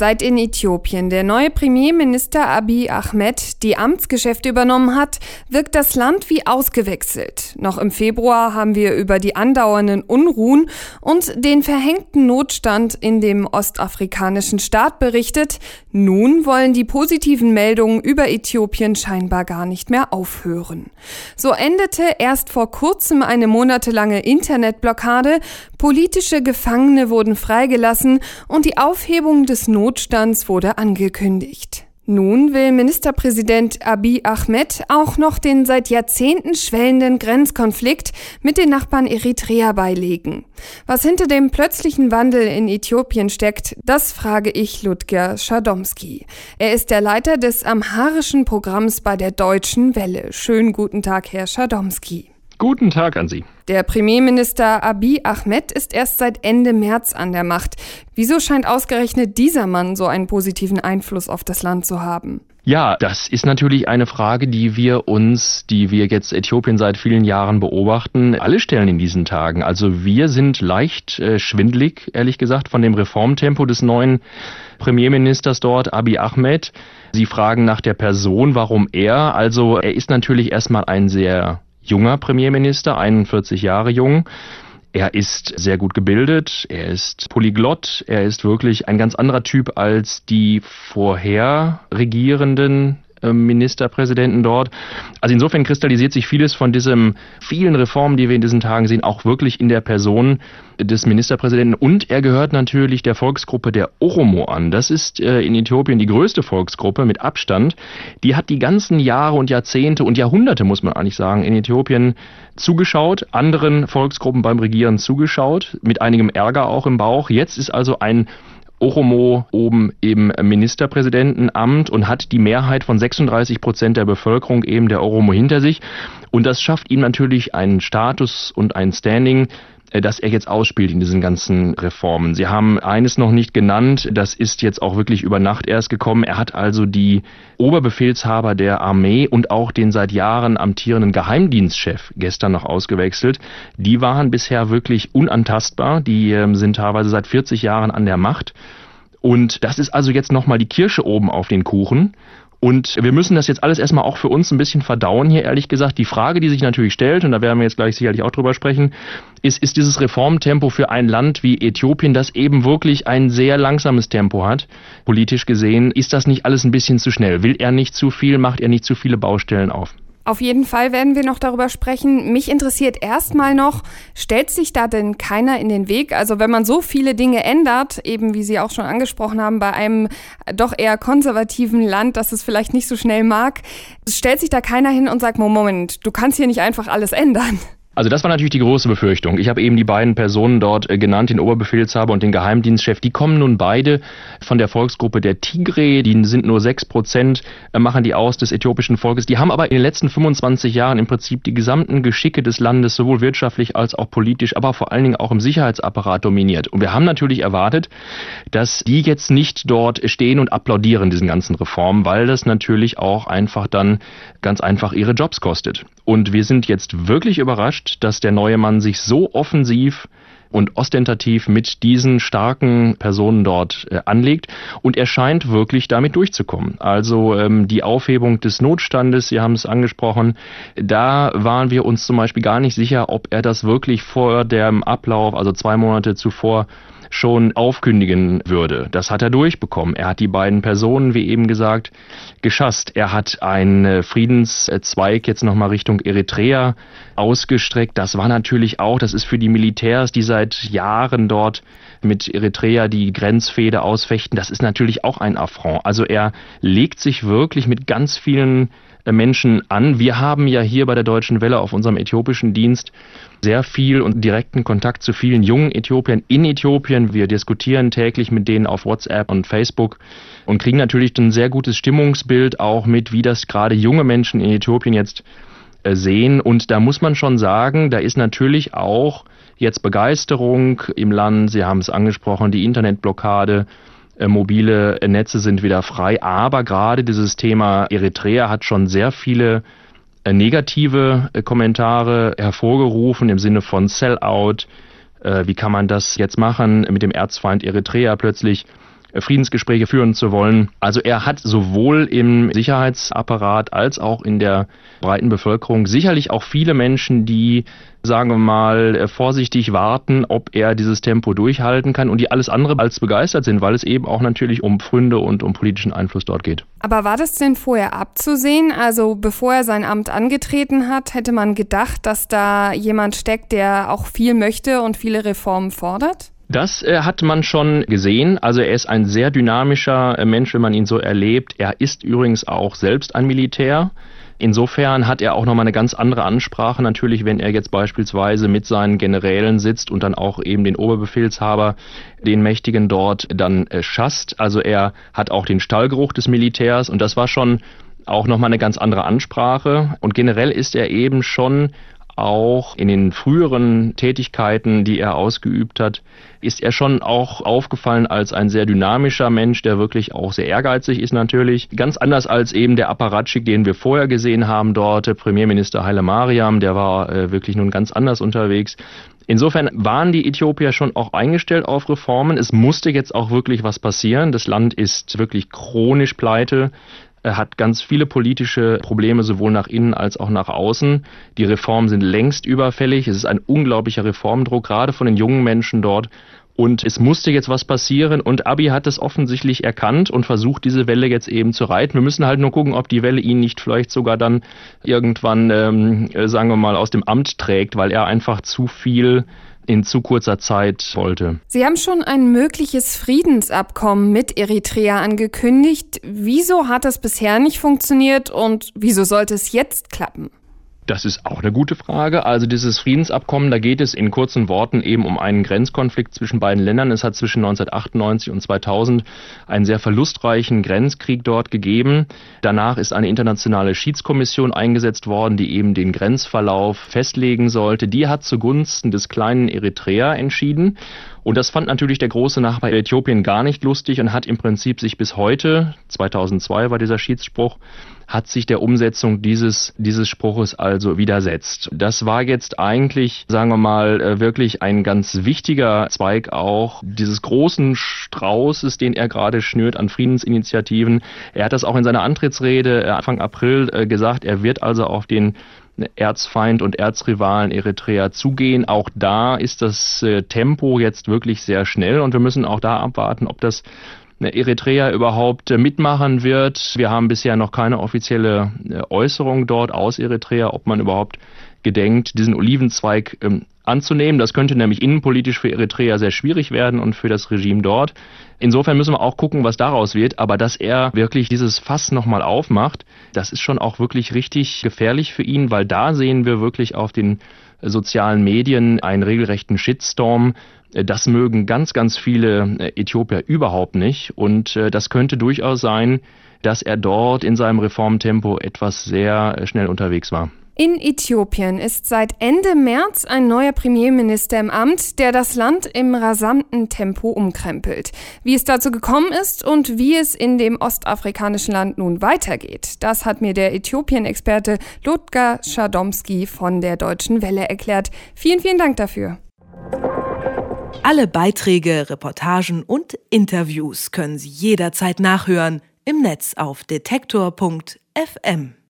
Seit in Äthiopien der neue Premierminister Abiy Ahmed die Amtsgeschäfte übernommen hat, wirkt das Land wie ausgewechselt. Noch im Februar haben wir über die andauernden Unruhen und den verhängten Notstand in dem ostafrikanischen Staat berichtet. Nun wollen die positiven Meldungen über Äthiopien scheinbar gar nicht mehr aufhören. So endete erst vor kurzem eine monatelange Internetblockade, politische Gefangene wurden freigelassen und die Aufhebung des Notstands Notstands wurde angekündigt. Nun will Ministerpräsident Abiy Ahmed auch noch den seit Jahrzehnten schwellenden Grenzkonflikt mit den Nachbarn Eritrea beilegen. Was hinter dem plötzlichen Wandel in Äthiopien steckt, das frage ich Ludger Schadomski. Er ist der Leiter des amharischen Programms bei der Deutschen Welle. Schönen guten Tag, Herr Schadomski. Guten Tag an Sie. Der Premierminister Abiy Ahmed ist erst seit Ende März an der Macht. Wieso scheint ausgerechnet dieser Mann so einen positiven Einfluss auf das Land zu haben? Ja, das ist natürlich eine Frage, die wir uns, die wir jetzt Äthiopien seit vielen Jahren beobachten, alle stellen in diesen Tagen. Also wir sind leicht äh, schwindlig, ehrlich gesagt, von dem Reformtempo des neuen Premierministers dort, Abiy Ahmed. Sie fragen nach der Person, warum er. Also er ist natürlich erstmal ein sehr junger Premierminister, 41 Jahre jung. Er ist sehr gut gebildet, er ist polyglott, er ist wirklich ein ganz anderer Typ als die vorher regierenden Ministerpräsidenten dort. Also insofern kristallisiert sich vieles von diesen vielen Reformen, die wir in diesen Tagen sehen, auch wirklich in der Person des Ministerpräsidenten. Und er gehört natürlich der Volksgruppe der Oromo an. Das ist äh, in Äthiopien die größte Volksgruppe mit Abstand. Die hat die ganzen Jahre und Jahrzehnte und Jahrhunderte, muss man eigentlich sagen, in Äthiopien zugeschaut, anderen Volksgruppen beim Regieren zugeschaut, mit einigem Ärger auch im Bauch. Jetzt ist also ein Oromo oben im Ministerpräsidentenamt und hat die Mehrheit von 36 Prozent der Bevölkerung eben der Oromo hinter sich. Und das schafft ihm natürlich einen Status und ein Standing, das er jetzt ausspielt in diesen ganzen Reformen. Sie haben eines noch nicht genannt, das ist jetzt auch wirklich über Nacht erst gekommen. Er hat also die Oberbefehlshaber der Armee und auch den seit Jahren amtierenden Geheimdienstchef gestern noch ausgewechselt. Die waren bisher wirklich unantastbar. Die ähm, sind teilweise seit 40 Jahren an der Macht. Und das ist also jetzt nochmal die Kirsche oben auf den Kuchen. Und wir müssen das jetzt alles erstmal auch für uns ein bisschen verdauen hier, ehrlich gesagt. Die Frage, die sich natürlich stellt, und da werden wir jetzt gleich sicherlich auch drüber sprechen, ist, ist dieses Reformtempo für ein Land wie Äthiopien, das eben wirklich ein sehr langsames Tempo hat, politisch gesehen, ist das nicht alles ein bisschen zu schnell? Will er nicht zu viel? Macht er nicht zu viele Baustellen auf? Auf jeden Fall werden wir noch darüber sprechen. Mich interessiert erstmal noch, stellt sich da denn keiner in den Weg? Also wenn man so viele Dinge ändert, eben wie Sie auch schon angesprochen haben, bei einem doch eher konservativen Land, das es vielleicht nicht so schnell mag, stellt sich da keiner hin und sagt, Moment, du kannst hier nicht einfach alles ändern. Also das war natürlich die große Befürchtung. Ich habe eben die beiden Personen dort äh, genannt, den Oberbefehlshaber und den Geheimdienstchef. Die kommen nun beide von der Volksgruppe der Tigre. Die sind nur sechs Prozent, äh, machen die aus des äthiopischen Volkes. Die haben aber in den letzten 25 Jahren im Prinzip die gesamten Geschicke des Landes sowohl wirtschaftlich als auch politisch, aber vor allen Dingen auch im Sicherheitsapparat dominiert. Und wir haben natürlich erwartet, dass die jetzt nicht dort stehen und applaudieren diesen ganzen Reformen, weil das natürlich auch einfach dann ganz einfach ihre Jobs kostet. Und wir sind jetzt wirklich überrascht, dass der neue Mann sich so offensiv und ostentativ mit diesen starken Personen dort äh, anlegt. Und er scheint wirklich damit durchzukommen. Also ähm, die Aufhebung des Notstandes, Sie haben es angesprochen, da waren wir uns zum Beispiel gar nicht sicher, ob er das wirklich vor dem Ablauf, also zwei Monate zuvor, schon aufkündigen würde. Das hat er durchbekommen. Er hat die beiden Personen, wie eben gesagt, geschasst. Er hat einen Friedenszweig jetzt nochmal Richtung Eritrea ausgestreckt. Das war natürlich auch, das ist für die Militärs, die seit Jahren dort mit Eritrea die Grenzfehde ausfechten, das ist natürlich auch ein Affront. Also er legt sich wirklich mit ganz vielen äh, Menschen an. Wir haben ja hier bei der Deutschen Welle auf unserem äthiopischen Dienst sehr viel und direkten Kontakt zu vielen jungen Äthiopiern in Äthiopien. Wir diskutieren täglich mit denen auf WhatsApp und Facebook und kriegen natürlich ein sehr gutes Stimmungsbild auch mit, wie das gerade junge Menschen in Äthiopien jetzt äh, sehen. Und da muss man schon sagen, da ist natürlich auch jetzt Begeisterung im Land. Sie haben es angesprochen, die Internetblockade äh, mobile Netze sind wieder frei. Aber gerade dieses Thema Eritrea hat schon sehr viele äh, negative äh, Kommentare hervorgerufen im Sinne von Sellout, Äh, wie kann man das jetzt machen mit dem Erzfeind Eritrea plötzlich? Äh, Friedensgespräche führen zu wollen. Also er hat sowohl im Sicherheitsapparat als auch in der breiten Bevölkerung sicherlich auch viele Menschen, die sagen wir mal, äh, vorsichtig warten, ob er dieses Tempo durchhalten kann und die alles andere als begeistert sind, weil es eben auch natürlich um Pfründe und um politischen Einfluss dort geht. Aber war das denn vorher abzusehen? Also bevor er sein Amt angetreten hat, hätte man gedacht, dass da jemand steckt, der auch viel möchte und viele Reformen fordert? Das äh, hat man schon gesehen. Also er ist ein sehr dynamischer äh, Mensch, wenn man ihn so erlebt. Er ist übrigens auch selbst ein Militär. Insofern hat er auch nochmal eine ganz andere Ansprache natürlich, wenn er jetzt beispielsweise mit seinen Generälen sitzt und dann auch eben den Oberbefehlshaber, den Mächtigen dort dann äh, schasst. Also er hat auch den Stallgeruch des Militärs und das war schon auch nochmal eine ganz andere Ansprache. Und generell ist er eben schon auch in den früheren Tätigkeiten, die er ausgeübt hat, ist er schon auch aufgefallen als ein sehr dynamischer Mensch, der wirklich auch sehr ehrgeizig ist natürlich. Ganz anders als eben der Apparatschik, den wir vorher gesehen haben dort, der Premierminister Haile Mariam, der war äh, wirklich nun ganz anders unterwegs. Insofern waren die Äthiopier schon auch eingestellt auf Reformen. Es musste jetzt auch wirklich was passieren. Das Land ist wirklich chronisch pleite. Er hat ganz viele politische Probleme sowohl nach innen als auch nach außen. Die Reformen sind längst überfällig. Es ist ein unglaublicher Reformdruck, gerade von den jungen Menschen dort. Und es musste jetzt was passieren und Abi hat es offensichtlich erkannt und versucht, diese Welle jetzt eben zu reiten. Wir müssen halt nur gucken, ob die Welle ihn nicht vielleicht sogar dann irgendwann, ähm, äh, sagen wir mal, aus dem Amt trägt, weil er einfach zu viel in zu kurzer Zeit wollte. Sie haben schon ein mögliches Friedensabkommen mit Eritrea angekündigt. Wieso hat das bisher nicht funktioniert und wieso sollte es jetzt klappen? Das ist auch eine gute Frage. Also dieses Friedensabkommen, da geht es in kurzen Worten eben um einen Grenzkonflikt zwischen beiden Ländern. Es hat zwischen 1998 und 2000 einen sehr verlustreichen Grenzkrieg dort gegeben. Danach ist eine internationale Schiedskommission eingesetzt worden, die eben den Grenzverlauf festlegen sollte. Die hat zugunsten des kleinen Eritrea entschieden. Und das fand natürlich der große Nachbar Äthiopien gar nicht lustig und hat im Prinzip sich bis heute, 2002 war dieser Schiedsspruch, hat sich der Umsetzung dieses, dieses Spruches also widersetzt. Das war jetzt eigentlich, sagen wir mal, äh, wirklich ein ganz wichtiger Zweig auch dieses großen Straußes, den er gerade schnürt an Friedensinitiativen. Er hat das auch in seiner Antrittsrede äh, Anfang April äh, gesagt. Er wird also auf den Erzfeind und Erzrivalen Eritrea zugehen. Auch da ist das Tempo jetzt wirklich sehr schnell und wir müssen auch da abwarten, ob das Eritrea überhaupt äh, mitmachen wird. Wir haben bisher noch keine offizielle äh, Äußerung dort aus Eritrea, ob man überhaupt gedenkt, diesen Olivenzweig ähm, anzunehmen. Das könnte nämlich innenpolitisch für Eritrea sehr schwierig werden und für das Regime dort. Insofern müssen wir auch gucken, was daraus wird. Aber dass er wirklich dieses Fass nochmal aufmacht, das ist schon auch wirklich richtig gefährlich für ihn, weil da sehen wir wirklich auf den sozialen Medien einen regelrechten Shitstorm. Das mögen ganz, ganz viele Äthiopier überhaupt nicht. Und äh, das könnte durchaus sein, dass er dort in seinem Reformtempo etwas sehr äh, schnell unterwegs war. In Äthiopien ist seit Ende März ein neuer Premierminister im Amt, der das Land im rasanten Tempo umkrempelt. Wie es dazu gekommen ist und wie es in dem ostafrikanischen Land nun weitergeht, das hat mir der Äthiopien-Experte Ludger Schadomski von der Deutschen Welle erklärt. Vielen, vielen Dank dafür. Alle Beiträge, Reportagen und Interviews können Sie jederzeit nachhören im Netz auf detektor.fm.